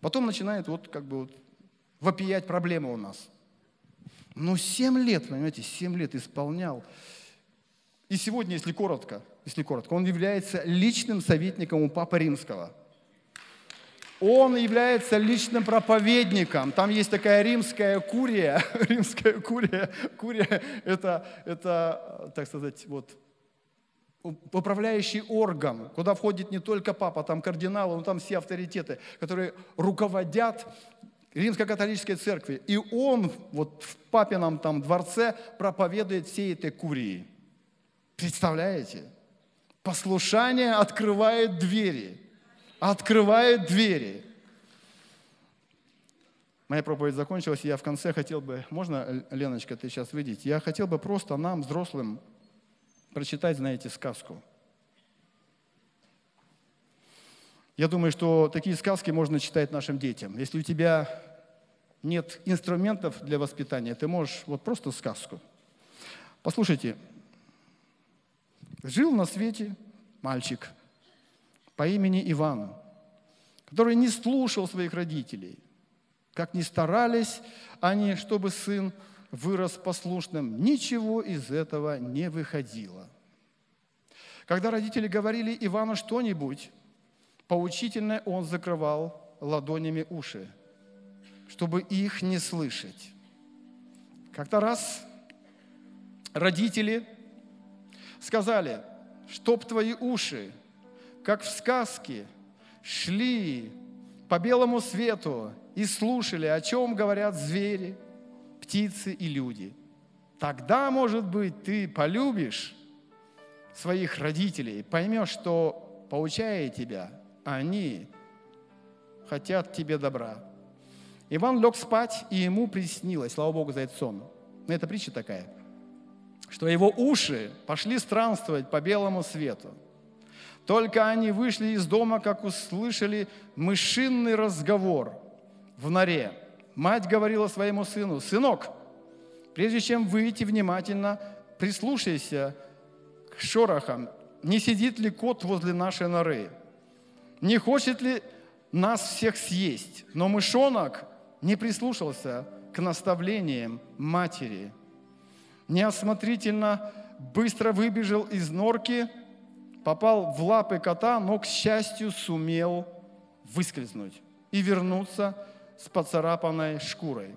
Потом начинает вот как бы вот вопиять проблемы у нас – но ну, 7 лет, понимаете, 7 лет исполнял. И сегодня, если коротко, если коротко, он является личным советником у Папы Римского. Он является личным проповедником. Там есть такая римская курия. Римская курия. Курия – это, это, так сказать, вот, управляющий орган, куда входит не только папа, там кардиналы, но там все авторитеты, которые руководят римско-католической церкви. И он вот в папином там дворце проповедует всей этой курии. Представляете? Послушание открывает двери. Открывает двери. Моя проповедь закончилась, я в конце хотел бы, можно, Леночка, ты сейчас выйдешь? Я хотел бы просто нам, взрослым, прочитать, знаете, сказку. Я думаю, что такие сказки можно читать нашим детям. Если у тебя нет инструментов для воспитания, ты можешь вот просто сказку. Послушайте, жил на свете мальчик по имени Иван, который не слушал своих родителей. Как ни старались они, чтобы сын вырос послушным, ничего из этого не выходило. Когда родители говорили Ивану что-нибудь, поучительное он закрывал ладонями уши, чтобы их не слышать. Как-то раз родители сказали, чтоб твои уши, как в сказке, шли по белому свету и слушали, о чем говорят звери, птицы и люди. Тогда, может быть, ты полюбишь своих родителей, поймешь, что, поучая тебя, они хотят тебе добра. Иван лег спать, и ему приснилось, слава Богу за этот сон. Но это притча такая, что его уши пошли странствовать по белому свету. Только они вышли из дома, как услышали мышиный разговор в норе. Мать говорила своему сыну, «Сынок, прежде чем выйти внимательно, прислушайся к шорохам, не сидит ли кот возле нашей норы?» Не хочет ли нас всех съесть. Но мышонок не прислушался к наставлениям матери. Неосмотрительно быстро выбежал из норки, попал в лапы кота, но, к счастью, сумел выскользнуть и вернуться с поцарапанной шкурой.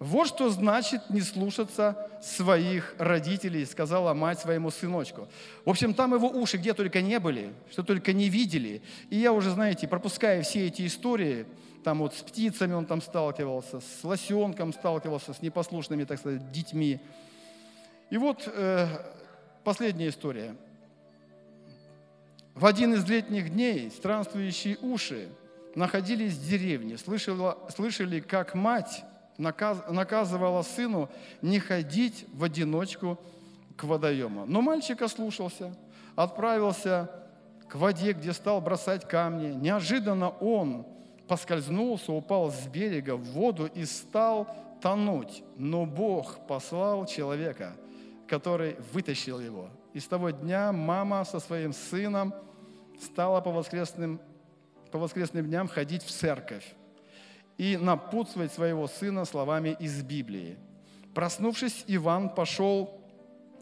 Вот что значит не слушаться своих родителей, сказала мать своему сыночку. В общем, там его уши где только не были, что только не видели. И я уже, знаете, пропуская все эти истории, там вот с птицами он там сталкивался, с лосенком сталкивался, с непослушными, так сказать, детьми. И вот э, последняя история. В один из летних дней странствующие уши находились в деревне, слышали, слышали как мать наказывала сыну не ходить в одиночку к водоему. Но мальчик ослушался, отправился к воде, где стал бросать камни. Неожиданно он поскользнулся, упал с берега в воду и стал тонуть. Но Бог послал человека, который вытащил его. И с того дня мама со своим сыном стала по воскресным, по воскресным дням ходить в церковь и напутствовать своего сына словами из Библии. Проснувшись, Иван пошел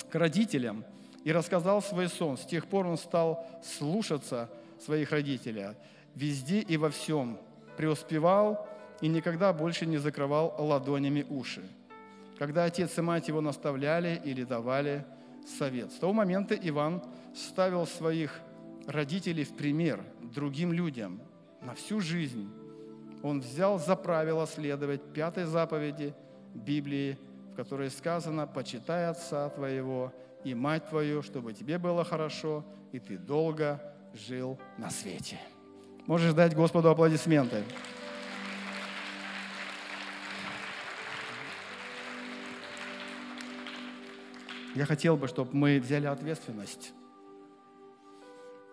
к родителям и рассказал свой сон. С тех пор он стал слушаться своих родителей. Везде и во всем преуспевал и никогда больше не закрывал ладонями уши. Когда отец и мать его наставляли или давали совет. С того момента Иван ставил своих родителей в пример другим людям на всю жизнь он взял за правило следовать пятой заповеди Библии, в которой сказано «почитай отца твоего и мать твою, чтобы тебе было хорошо, и ты долго жил на свете». Можешь дать Господу аплодисменты. Я хотел бы, чтобы мы взяли ответственность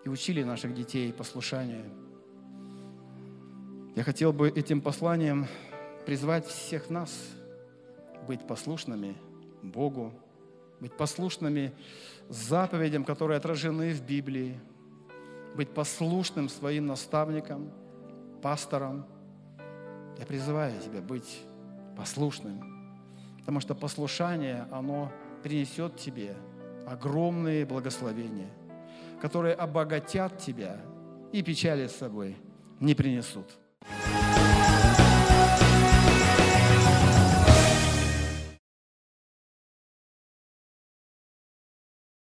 и учили наших детей послушанию – я хотел бы этим посланием призвать всех нас быть послушными Богу, быть послушными заповедям, которые отражены в Библии, быть послушным своим наставникам, пасторам. Я призываю тебя быть послушным, потому что послушание, оно принесет тебе огромные благословения, которые обогатят тебя и печали с собой не принесут. Bye.